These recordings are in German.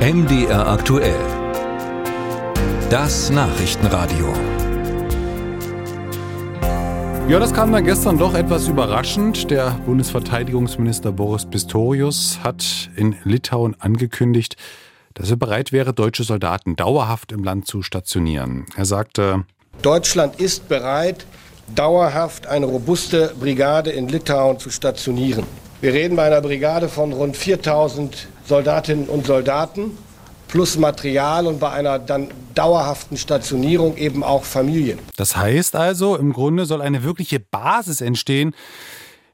MDR aktuell. Das Nachrichtenradio. Ja, das kam dann gestern doch etwas überraschend. Der Bundesverteidigungsminister Boris Pistorius hat in Litauen angekündigt, dass er bereit wäre, deutsche Soldaten dauerhaft im Land zu stationieren. Er sagte, Deutschland ist bereit, dauerhaft eine robuste Brigade in Litauen zu stationieren. Wir reden bei einer Brigade von rund 4000 Soldatinnen und Soldaten plus Material und bei einer dann dauerhaften Stationierung eben auch Familien. Das heißt also, im Grunde soll eine wirkliche Basis entstehen.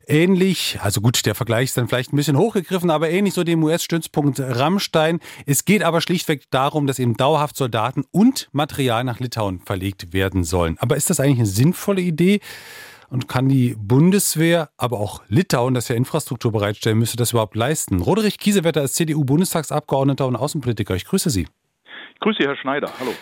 Ähnlich, also gut, der Vergleich ist dann vielleicht ein bisschen hochgegriffen, aber ähnlich so dem US-Stützpunkt Rammstein. Es geht aber schlichtweg darum, dass eben dauerhaft Soldaten und Material nach Litauen verlegt werden sollen. Aber ist das eigentlich eine sinnvolle Idee? Und kann die Bundeswehr, aber auch Litauen, das ja Infrastruktur bereitstellen müsste, das überhaupt leisten? Roderich Kiesewetter ist CDU-Bundestagsabgeordneter und Außenpolitiker. Ich grüße Sie. Ich grüße Herr Schneider. Hallo.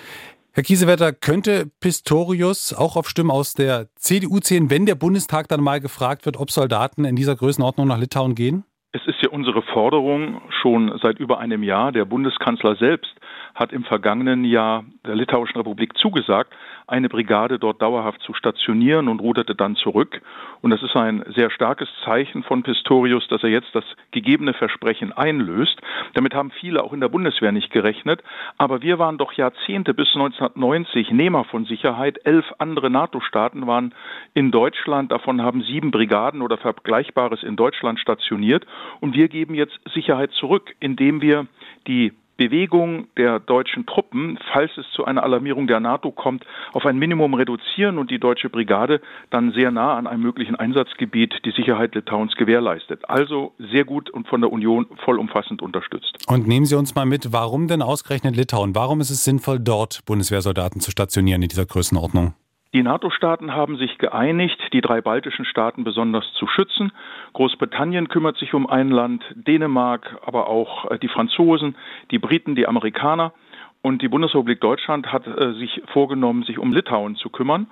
Herr Kiesewetter, könnte Pistorius auch auf Stimmen aus der CDU zählen, wenn der Bundestag dann mal gefragt wird, ob Soldaten in dieser Größenordnung nach Litauen gehen? Es ist ja unsere Forderung schon seit über einem Jahr. Der Bundeskanzler selbst hat im vergangenen Jahr der Litauischen Republik zugesagt, eine Brigade dort dauerhaft zu stationieren und ruderte dann zurück. Und das ist ein sehr starkes Zeichen von Pistorius, dass er jetzt das gegebene Versprechen einlöst. Damit haben viele auch in der Bundeswehr nicht gerechnet. Aber wir waren doch Jahrzehnte bis 1990 Nehmer von Sicherheit. Elf andere NATO-Staaten waren in Deutschland. Davon haben sieben Brigaden oder Vergleichbares in Deutschland stationiert. Und wir geben jetzt Sicherheit zurück, indem wir die Bewegung der deutschen Truppen, falls es zu einer Alarmierung der NATO kommt, auf ein Minimum reduzieren und die deutsche Brigade dann sehr nah an einem möglichen Einsatzgebiet die Sicherheit Litauens gewährleistet. Also sehr gut und von der Union vollumfassend unterstützt. Und nehmen Sie uns mal mit, warum denn ausgerechnet Litauen? Warum ist es sinnvoll, dort Bundeswehrsoldaten zu stationieren in dieser Größenordnung? Die NATO-Staaten haben sich geeinigt, die drei baltischen Staaten besonders zu schützen. Großbritannien kümmert sich um ein Land, Dänemark, aber auch äh, die Franzosen, die Briten, die Amerikaner. Und die Bundesrepublik Deutschland hat äh, sich vorgenommen, sich um Litauen zu kümmern.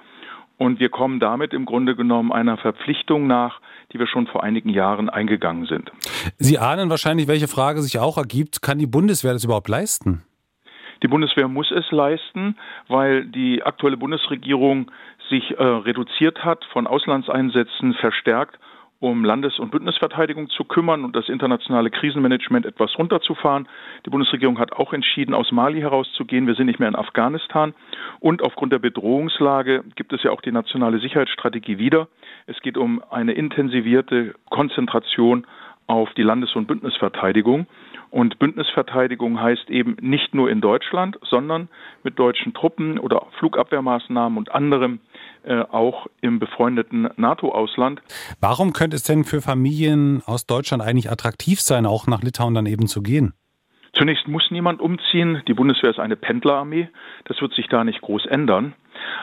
Und wir kommen damit im Grunde genommen einer Verpflichtung nach, die wir schon vor einigen Jahren eingegangen sind. Sie ahnen wahrscheinlich, welche Frage sich auch ergibt. Kann die Bundeswehr das überhaupt leisten? Die Bundeswehr muss es leisten, weil die aktuelle Bundesregierung sich äh, reduziert hat, von Auslandseinsätzen verstärkt um Landes- und Bündnisverteidigung zu kümmern und das internationale Krisenmanagement etwas runterzufahren. Die Bundesregierung hat auch entschieden, aus Mali herauszugehen. Wir sind nicht mehr in Afghanistan. Und aufgrund der Bedrohungslage gibt es ja auch die nationale Sicherheitsstrategie wieder. Es geht um eine intensivierte Konzentration auf die Landes- und Bündnisverteidigung. Und Bündnisverteidigung heißt eben nicht nur in Deutschland, sondern mit deutschen Truppen oder Flugabwehrmaßnahmen und anderem äh, auch im befreundeten NATO-Ausland. Warum könnte es denn für Familien aus Deutschland eigentlich attraktiv sein, auch nach Litauen dann eben zu gehen? Zunächst muss niemand umziehen. Die Bundeswehr ist eine Pendlerarmee. Das wird sich da nicht groß ändern.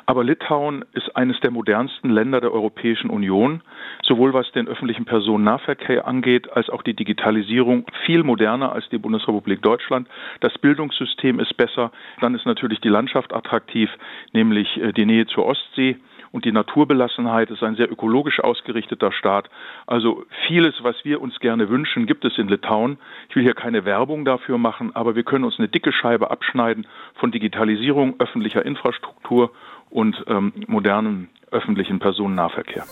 Aber Litauen ist eines der modernsten Länder der Europäischen Union, sowohl was den öffentlichen Personennahverkehr angeht, als auch die Digitalisierung viel moderner als die Bundesrepublik Deutschland. Das Bildungssystem ist besser. Dann ist natürlich die Landschaft attraktiv, nämlich äh, die Nähe zur Ostsee und die Naturbelassenheit ist ein sehr ökologisch ausgerichteter Staat. Also vieles, was wir uns gerne wünschen, gibt es in Litauen. Ich will hier keine Werbung dafür machen, aber wir können uns eine dicke Scheibe abschneiden von Digitalisierung, öffentlicher Infrastruktur und ähm, modernem öffentlichen Personennahverkehr.